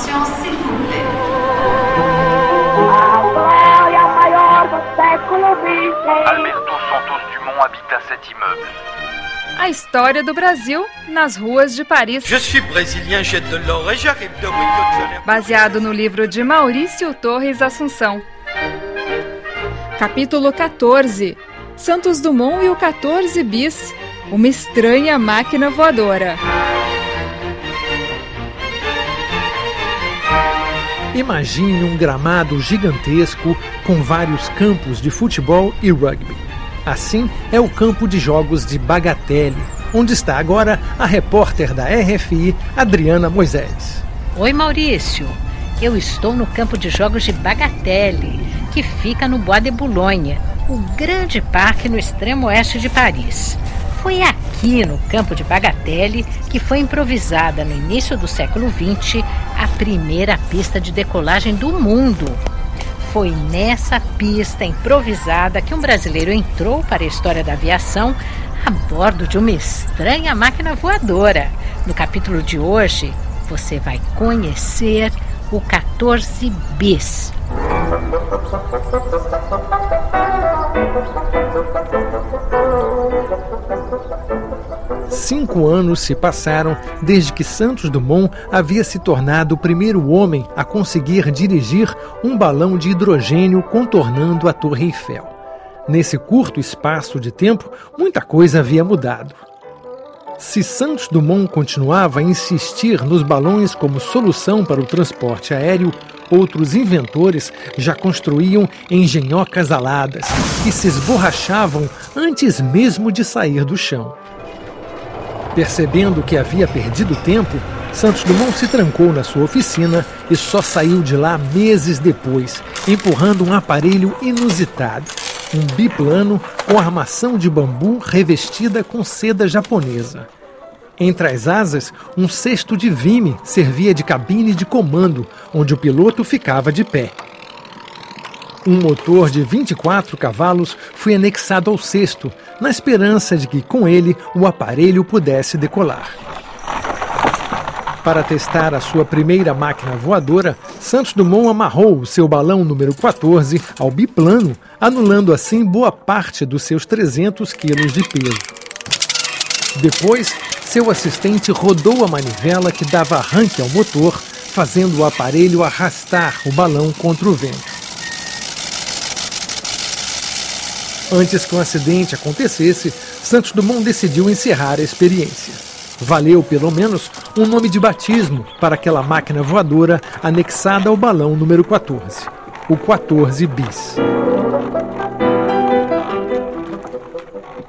Attention, s'il vous plaît. Alberto Santos Dumont habita cet immeuble. A história do Brasil nas ruas de Paris. Je suis brésilien, j'ai de l'or et j'arrive de Rio de Janeiro. Baseado no livro de Maurício Torres Assunção. Capítulo 14. Santos Dumont e o 14 bis. Uma estranha máquina voadora. Imagine um gramado gigantesco com vários campos de futebol e rugby. Assim é o campo de jogos de Bagatelle, onde está agora a repórter da RFI, Adriana Moisés. Oi, Maurício. Eu estou no campo de jogos de Bagatelle, que fica no Bois de Boulogne, o grande parque no extremo oeste de Paris. Foi aqui no campo de Bagatelle que foi improvisada no início do século XX a primeira pista de decolagem do mundo. Foi nessa pista improvisada que um brasileiro entrou para a história da aviação a bordo de uma estranha máquina voadora. No capítulo de hoje, você vai conhecer o 14 bis. Cinco anos se passaram desde que Santos Dumont havia se tornado o primeiro homem a conseguir dirigir um balão de hidrogênio contornando a Torre Eiffel. Nesse curto espaço de tempo, muita coisa havia mudado. Se Santos Dumont continuava a insistir nos balões como solução para o transporte aéreo, outros inventores já construíam engenhocas aladas que se esborrachavam antes mesmo de sair do chão. Percebendo que havia perdido tempo, Santos Dumont se trancou na sua oficina e só saiu de lá meses depois, empurrando um aparelho inusitado, um biplano com armação de bambu revestida com seda japonesa. Entre as asas, um cesto de vime servia de cabine de comando, onde o piloto ficava de pé. Um motor de 24 cavalos foi anexado ao cesto, na esperança de que com ele o aparelho pudesse decolar. Para testar a sua primeira máquina voadora, Santos Dumont amarrou o seu balão número 14 ao biplano, anulando assim boa parte dos seus 300 quilos de peso. Depois, seu assistente rodou a manivela que dava arranque ao motor, fazendo o aparelho arrastar o balão contra o vento. Antes que o um acidente acontecesse, Santos Dumont decidiu encerrar a experiência. Valeu, pelo menos, um nome de batismo para aquela máquina voadora anexada ao balão número 14, o 14 bis.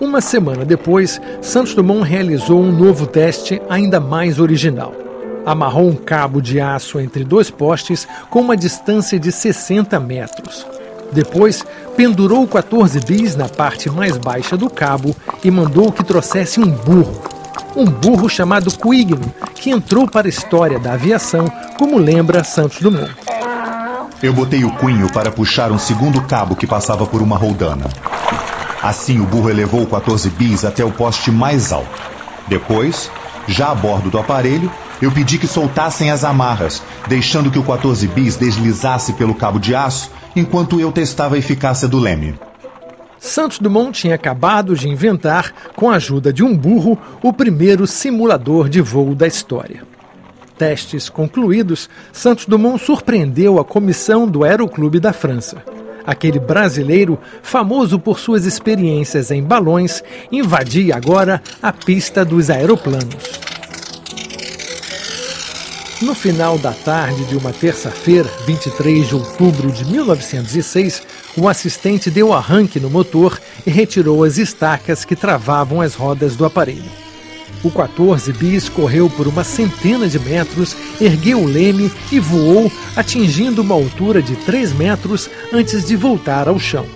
Uma semana depois, Santos Dumont realizou um novo teste ainda mais original. Amarrou um cabo de aço entre dois postes com uma distância de 60 metros. Depois, pendurou 14 bis na parte mais baixa do cabo e mandou que trouxesse um burro. Um burro chamado Quigno, que entrou para a história da aviação, como lembra Santos Dumont. Eu botei o cunho para puxar um segundo cabo que passava por uma roldana. Assim, o burro elevou 14 bis até o poste mais alto. Depois, já a bordo do aparelho, eu pedi que soltassem as amarras, deixando que o 14 bis deslizasse pelo cabo de aço enquanto eu testava a eficácia do leme. Santos Dumont tinha acabado de inventar, com a ajuda de um burro, o primeiro simulador de voo da história. Testes concluídos, Santos Dumont surpreendeu a comissão do Aeroclube da França. Aquele brasileiro, famoso por suas experiências em balões, invadia agora a pista dos aeroplanos. No final da tarde de uma terça-feira, 23 de outubro de 1906, o assistente deu arranque no motor e retirou as estacas que travavam as rodas do aparelho. O 14 bis correu por uma centena de metros, ergueu o leme e voou, atingindo uma altura de 3 metros antes de voltar ao chão.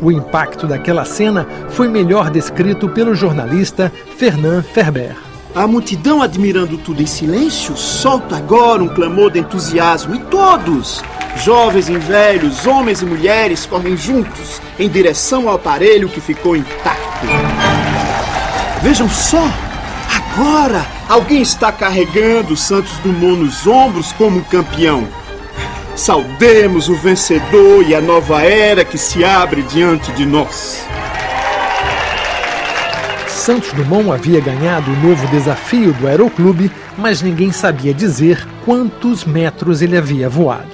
O impacto daquela cena foi melhor descrito pelo jornalista Fernand Ferber. A multidão admirando tudo em silêncio solta agora um clamor de entusiasmo e todos, jovens e velhos, homens e mulheres, correm juntos em direção ao aparelho que ficou intacto. Vejam só! agora alguém está carregando Santos Dumont nos ombros como um campeão. Saudemos o vencedor e a nova era que se abre diante de nós. Santos Dumont havia ganhado o novo desafio do Aeroclube, mas ninguém sabia dizer quantos metros ele havia voado.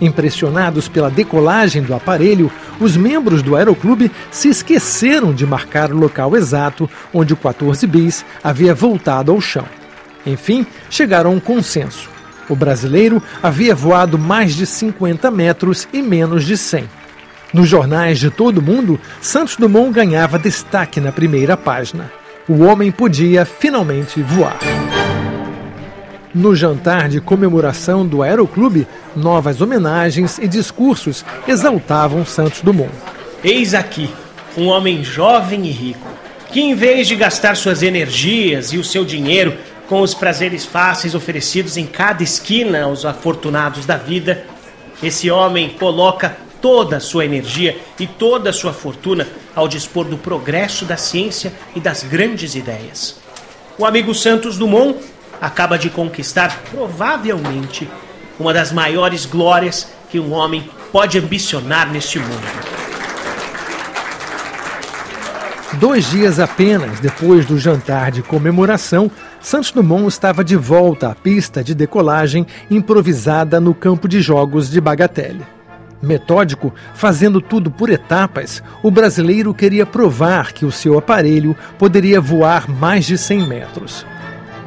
Impressionados pela decolagem do aparelho, os membros do Aeroclube se esqueceram de marcar o local exato onde o 14 bis havia voltado ao chão. Enfim, chegaram a um consenso. O brasileiro havia voado mais de 50 metros e menos de 100. Nos jornais de todo o mundo, Santos Dumont ganhava destaque na primeira página. O homem podia finalmente voar. No jantar de comemoração do Aeroclube, novas homenagens e discursos exaltavam Santos Dumont. Eis aqui um homem jovem e rico, que em vez de gastar suas energias e o seu dinheiro com os prazeres fáceis oferecidos em cada esquina aos afortunados da vida, esse homem coloca toda a sua energia e toda a sua fortuna ao dispor do progresso da ciência e das grandes ideias. O amigo Santos Dumont acaba de conquistar, provavelmente, uma das maiores glórias que um homem pode ambicionar neste mundo. Dois dias apenas depois do jantar de comemoração, Santos Dumont estava de volta à pista de decolagem improvisada no campo de jogos de Bagatelle. Metódico, fazendo tudo por etapas, o brasileiro queria provar que o seu aparelho poderia voar mais de 100 metros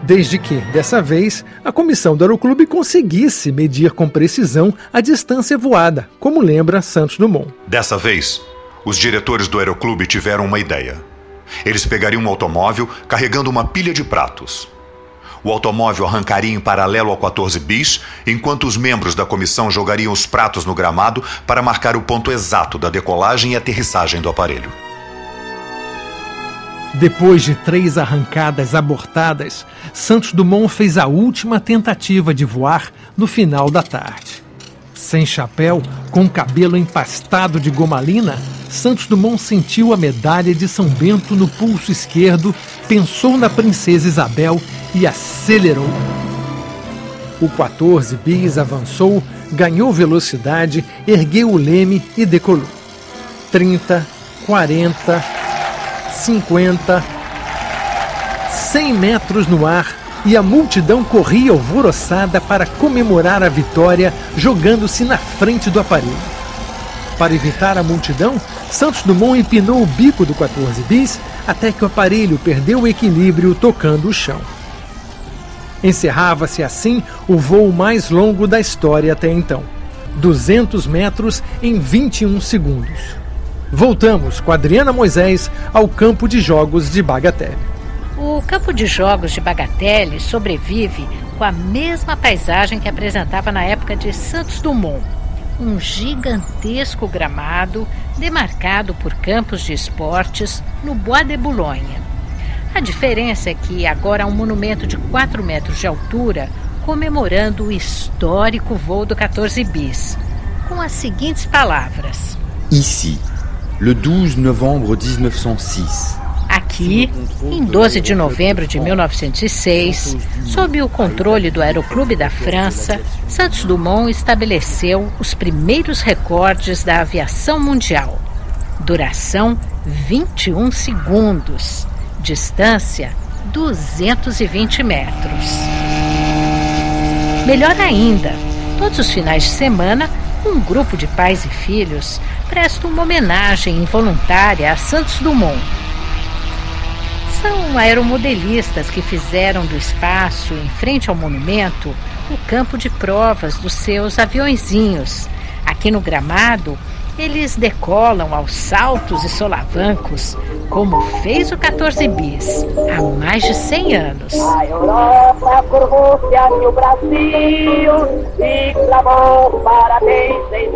desde que, dessa vez, a comissão do Aeroclube conseguisse medir com precisão a distância voada, como lembra Santos Dumont. Dessa vez, os diretores do Aeroclube tiveram uma ideia. Eles pegariam um automóvel carregando uma pilha de pratos. O automóvel arrancaria em paralelo ao 14 bis, enquanto os membros da comissão jogariam os pratos no gramado para marcar o ponto exato da decolagem e aterrissagem do aparelho. Depois de três arrancadas abortadas, Santos Dumont fez a última tentativa de voar no final da tarde. Sem chapéu, com cabelo empastado de gomalina, Santos Dumont sentiu a medalha de São Bento no pulso esquerdo, pensou na princesa Isabel e acelerou. O 14 bis avançou, ganhou velocidade, ergueu o leme e decolou. 30, 40, 50, 100 metros no ar e a multidão corria alvoroçada para comemorar a vitória, jogando-se na frente do aparelho. Para evitar a multidão, Santos Dumont empinou o bico do 14 bis até que o aparelho perdeu o equilíbrio tocando o chão. Encerrava-se assim o voo mais longo da história até então. 200 metros em 21 segundos. Voltamos com Adriana Moisés ao campo de jogos de Bagatelle. O campo de jogos de Bagatelle sobrevive com a mesma paisagem que apresentava na época de Santos Dumont. Um gigantesco gramado demarcado por campos de esportes no Bois de Boulogne. A diferença é que agora há um monumento de 4 metros de altura comemorando o histórico voo do 14 bis, com as seguintes palavras: Ici, le 12 novembre 1906. Aqui, em 12 de novembro de 1906, sob o controle do Aeroclube da França, Santos Dumont estabeleceu os primeiros recordes da aviação mundial. Duração 21 segundos. Distância 220 metros. Melhor ainda, todos os finais de semana um grupo de pais e filhos presta uma homenagem involuntária a Santos Dumont. São aeromodelistas que fizeram do espaço, em frente ao monumento, o campo de provas dos seus aviõezinhos. Aqui no gramado, eles decolam aos saltos e solavancos, como fez o 14 bis há mais de 100 anos. A Europa curvou-se Brasil e clamou parabéns em.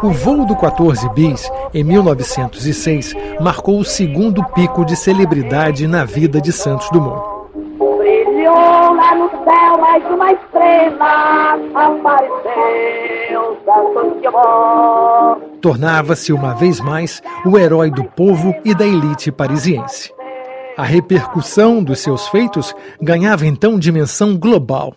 O voo do 14 bis, em 1906, marcou o segundo pico de celebridade na vida de Santos Dumont. Brilhou lá no céu mais uma estrela, apareceu Santos Dumont. Tornava-se uma vez mais o herói do povo e da elite parisiense. A repercussão dos seus feitos ganhava então dimensão global.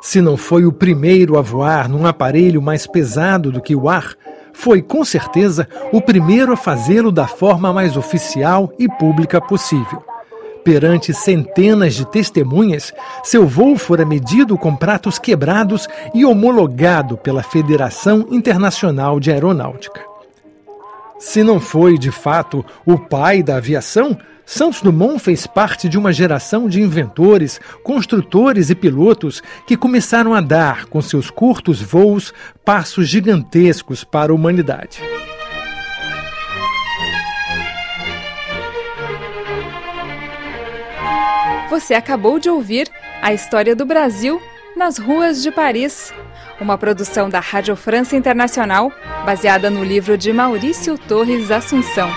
Se não foi o primeiro a voar num aparelho mais pesado do que o ar, foi com certeza o primeiro a fazê-lo da forma mais oficial e pública possível. Perante centenas de testemunhas, seu voo fora medido com pratos quebrados e homologado pela Federação Internacional de Aeronáutica. Se não foi, de fato, o pai da aviação, Santos Dumont fez parte de uma geração de inventores, construtores e pilotos que começaram a dar, com seus curtos voos, passos gigantescos para a humanidade. Você acabou de ouvir a história do Brasil nas ruas de Paris, uma produção da Rádio França Internacional, baseada no livro de Maurício Torres Assunção.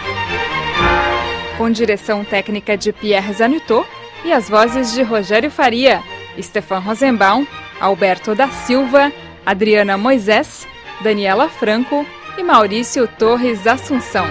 Com direção técnica de Pierre Zanutot e as vozes de Rogério Faria, Stefan Rosenbaum, Alberto da Silva, Adriana Moisés, Daniela Franco e Maurício Torres Assunção.